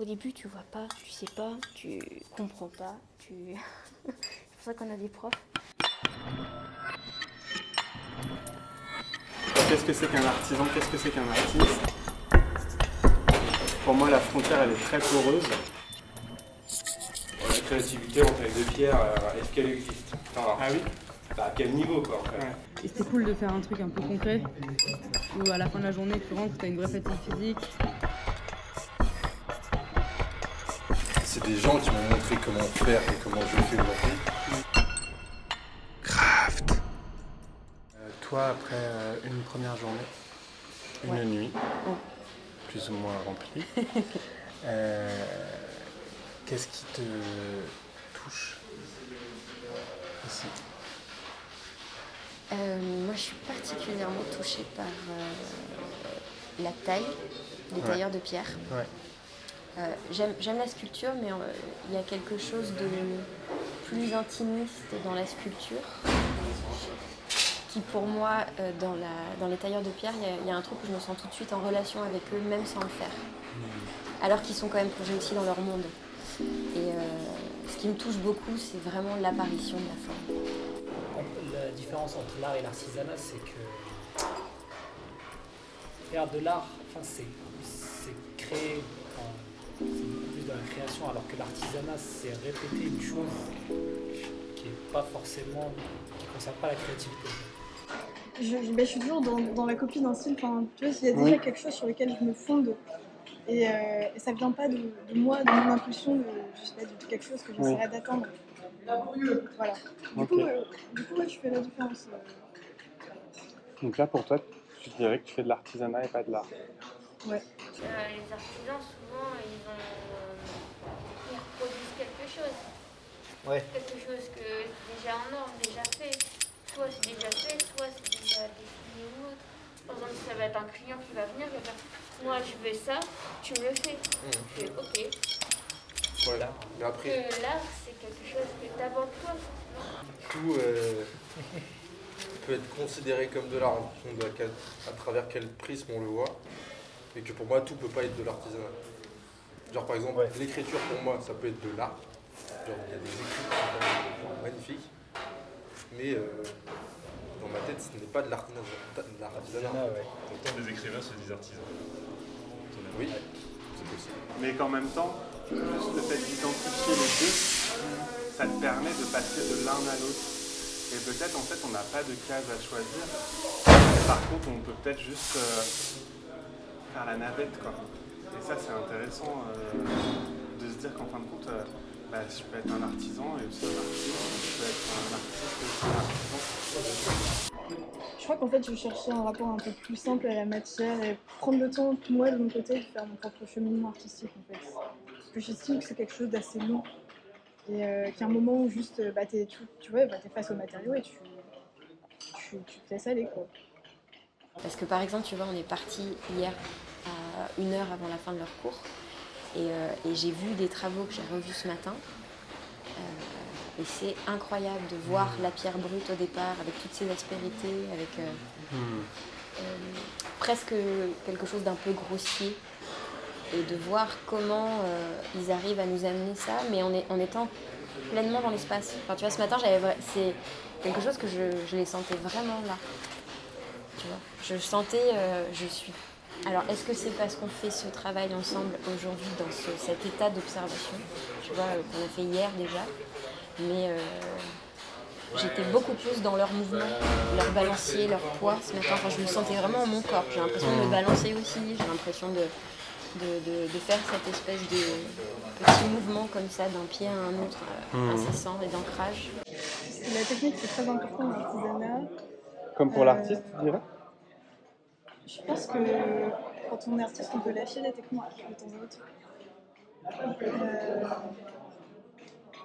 au début, tu vois pas, tu sais pas, tu comprends pas. Tu... c'est pour ça qu'on a des profs. Qu'est-ce que c'est qu'un artisan? Qu'est-ce que c'est qu'un artiste? Pour moi, la frontière, elle est très poreuse. La créativité en taille de pierre, euh, est-ce qu'elle existe? Enfin, Ah oui bah, À quel niveau, quoi, en fait? Ouais. Et c'était cool de faire un truc un peu concret, où à la fin de la journée, tu rentres, tu as une vraie fatigue physique. C'est des gens qui m'ont montré comment faire et comment je le fais aujourd'hui. Euh, toi, après euh, une première journée, une Ouais. nuit, Ouais. plus ou moins remplie, euh, qu'est-ce qui te touche ici? Euh, moi, je suis particulièrement touchée par euh, la taille des Ouais. tailleurs de pierre. Euh, J'aime la sculpture, mais euh, il y a quelque chose de plus intimiste dans la sculpture qui, pour moi, euh, dans, la, dans les tailleurs de pierre, il y a- un truc où je me sens tout de suite en relation avec eux, même sans le faire. Alors qu'ils sont quand même plongés aussi dans leur monde. Et ce qui me touche beaucoup, c'est vraiment l'apparition de la forme. La différence entre l'art et l'artisanat, c'est que faire de l'art, enfin, c'est, créer, alors que l'artisanat, c'est répéter une chose qui est pas forcément, qui ne concerne pas la créativité. Je, je- ben, je suis toujours dans, dans la copie d'un style. Enfin, tu vois, il y a déjà Oui. quelque chose sur lequel je me fonde. Et, euh, et ça vient pas de, de moi, de mon impulsion, de, je sais pas, de quelque chose que j'essaierai d'atteindre. Voilà. Du coup, euh, du coup ouais, je fais la différence. euh. Donc là, pour toi, tu dirais que tu fais de l'artisanat et pas de l'art. Euh, les artisans, souvent, ils, ont, chose. Ouais. Quelque chose que déjà en ordre, déjà fait. Soit c'est déjà fait, soit c'est déjà défini ou autre. Par exemple, ça va être un client qui va venir, il va faire Moi, je veux ça, tu me le fais. Je fais OK. Voilà. Mais après, Que l'art, c'est quelque chose que tu toi. tout euh, peut être considéré comme de l'art en fonction de la- à travers quel prisme on le voit. Et que pour moi, tout peut pas être de l'artisanat. Genre par exemple, Ouais. l'écriture pour moi, ça peut être de l'art. Genre il y a des écrits qui sont vraiment magnifiques. Mais euh, dans ma tête, ce n'est pas de l'artisanat. de l'artisanat. L'artisanat, ouais. Pourtant, des écrivains, c'est des artisans. Oui, c'est possible. Mais qu'en même temps, juste le fait d'identifier les deux, ça te permet de passer de l'un à l'autre. Et peut-être en fait on n'a pas de case à choisir. Par contre on peut peut-être juste euh, faire la navette quoi. Et ça c'est intéressant euh, de se dire qu'en fin de compte, euh, bah, je peux être un artisan et aussi un artiste, je peux être un artiste et aussi un artisan. Je crois qu'en fait, je cherchais un rapport un peu plus simple à la matière et prendre le temps, moi, de mon côté, de faire mon propre cheminement artistique, en fait. Parce que j'estime que c'est quelque chose d'assez long. Et euh, qu'il y a un moment où juste, euh, bah, t'es, tu, tu vois, bah, t'es face aux matériaux et tu, tu, tu te laisses aller, quoi. Parce que par exemple, tu vois, on est parti hier à une heure avant la fin de leur cours et, euh, et j'ai vu des travaux que j'ai revus ce matin. Euh, et c'est incroyable de voir la pierre brute au départ avec toutes ses aspérités, avec euh, euh, presque quelque chose d'un peu grossier. Et de voir comment euh, ils arrivent à nous amener ça, mais en, est- en étant pleinement dans l'espace. Enfin, tu vois, ce matin, j'avais c'est quelque chose que je, je les sentais vraiment là. Tu vois, je sentais, euh, je suis. Alors, est-ce que c'est parce qu'on fait ce travail ensemble aujourd'hui dans ce- cet état d'observation, tu vois, euh, qu'on a fait hier déjà, mais euh, j'étais beaucoup plus dans leur mouvement, leur balancier, leur poids ce matin. Enfin, je me sentais vraiment en mon corps. J'ai l'impression de me balancer aussi. J'ai l'impression de, de, de- de faire cette espèce de petit mouvement comme ça d'un pied à un autre, euh, incessant et d'ancrage. La technique, c'est très important dans l'artisanat. Comme pour Euh, l'artiste, tu dirais Je pense que quand on est artiste, on peut lâcher la technique de temps à autre. Euh,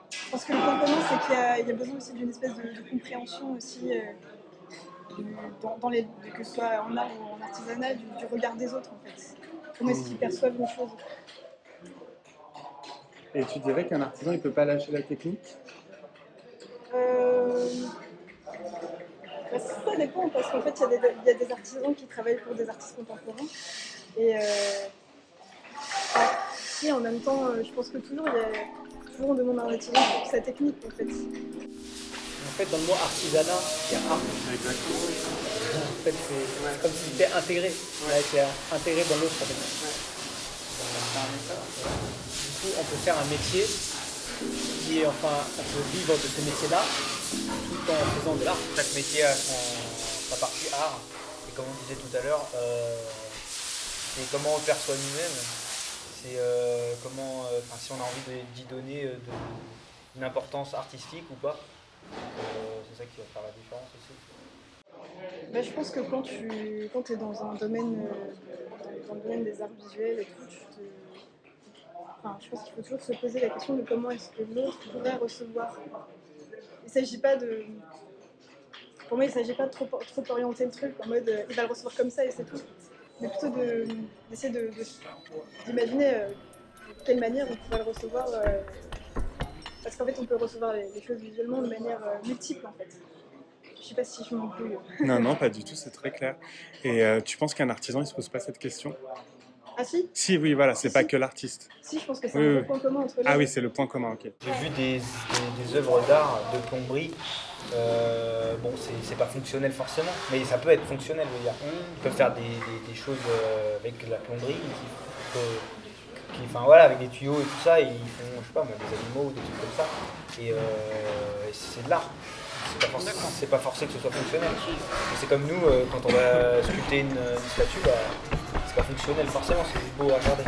je pense que le point commun, c'est qu'il y, a- il y a besoin aussi d'une espèce de, de compréhension aussi, euh, du- dans, dans les, que ce soit en art ou en artisanat, du, du regard des autres en fait. Comment est-ce qu'ils perçoivent les choses Et tu dirais qu'un artisan il peut pas lâcher la technique? Euh, bah, Ça dépend parce qu'en fait il y, a des- il y a des artisans qui travaillent pour des artistes contemporains et euh, en même temps, euh, je pense que toujours, il y a, toujours on demande à un artisan pour sa technique en fait. En fait, dans le mot artisanat, il y a art. Exactement. En fait, c'est comme si c'était intégré. Là, c'est intégré dans l'autre. en fait. Du coup, on peut faire un métier qui est, enfin, on peut vivre de ce métier-là tout en faisant de l'art. Chaque métier a son, sa partie art. Et comme on disait tout à l'heure, euh, c'est comment on le perçoit nous-mêmes. C'est euh, comment, euh, enfin, si on a envie d'y donner euh, de- une importance artistique ou pas. Euh, c'est ça qui va faire la différence aussi. Bah, je pense que quand tu quand es dans un domaine, euh, dans, dans le domaine des arts visuels et tout, tu te... enfin, je pense qu'il faut toujours se poser la question de comment est-ce que l'autre pourrait recevoir. Il ne s'agit pas de. Pour moi, il ne s'agit pas de trop, trop orienter le truc en mode euh, il va le recevoir comme ça et c'est tout. Mais plutôt de- d'essayer de, de- d'imaginer euh, de quelle manière on pourrait le recevoir. euh, parce qu'en fait, on peut recevoir les, les choses visuellement de manière euh, multiple en fait. Je sais pas si je m'embrouille. Non, non, pas du tout, c'est très clair. Et euh, tu penses qu'un artisan, il se pose pas cette question? Ah si Si, oui, voilà, c'est Si, pas si. que l'artiste. Si, je pense que c'est Oui, gros point commun entre les Ah oui, c'est le point commun, ok. J'ai vu des, des, des œuvres d'art de plomberie. Euh, bon, c'est pas fonctionnel forcément, mais ça peut être fonctionnel, je veux dire. Ils peuvent faire des, des- des choses euh, avec la plomberie, qui, que- qui- enfin voilà, avec des tuyaux et tout ça, et ils font, je sais pas, des animaux ou des trucs comme ça. Et, euh, et c'est de l'art. C'est pas, forcé, c'est pas forcé que ce soit fonctionnel. C'est comme nous, euh, quand on va sculpter une, une statue, bah, pas fonctionnel forcément, c'est beau à regarder.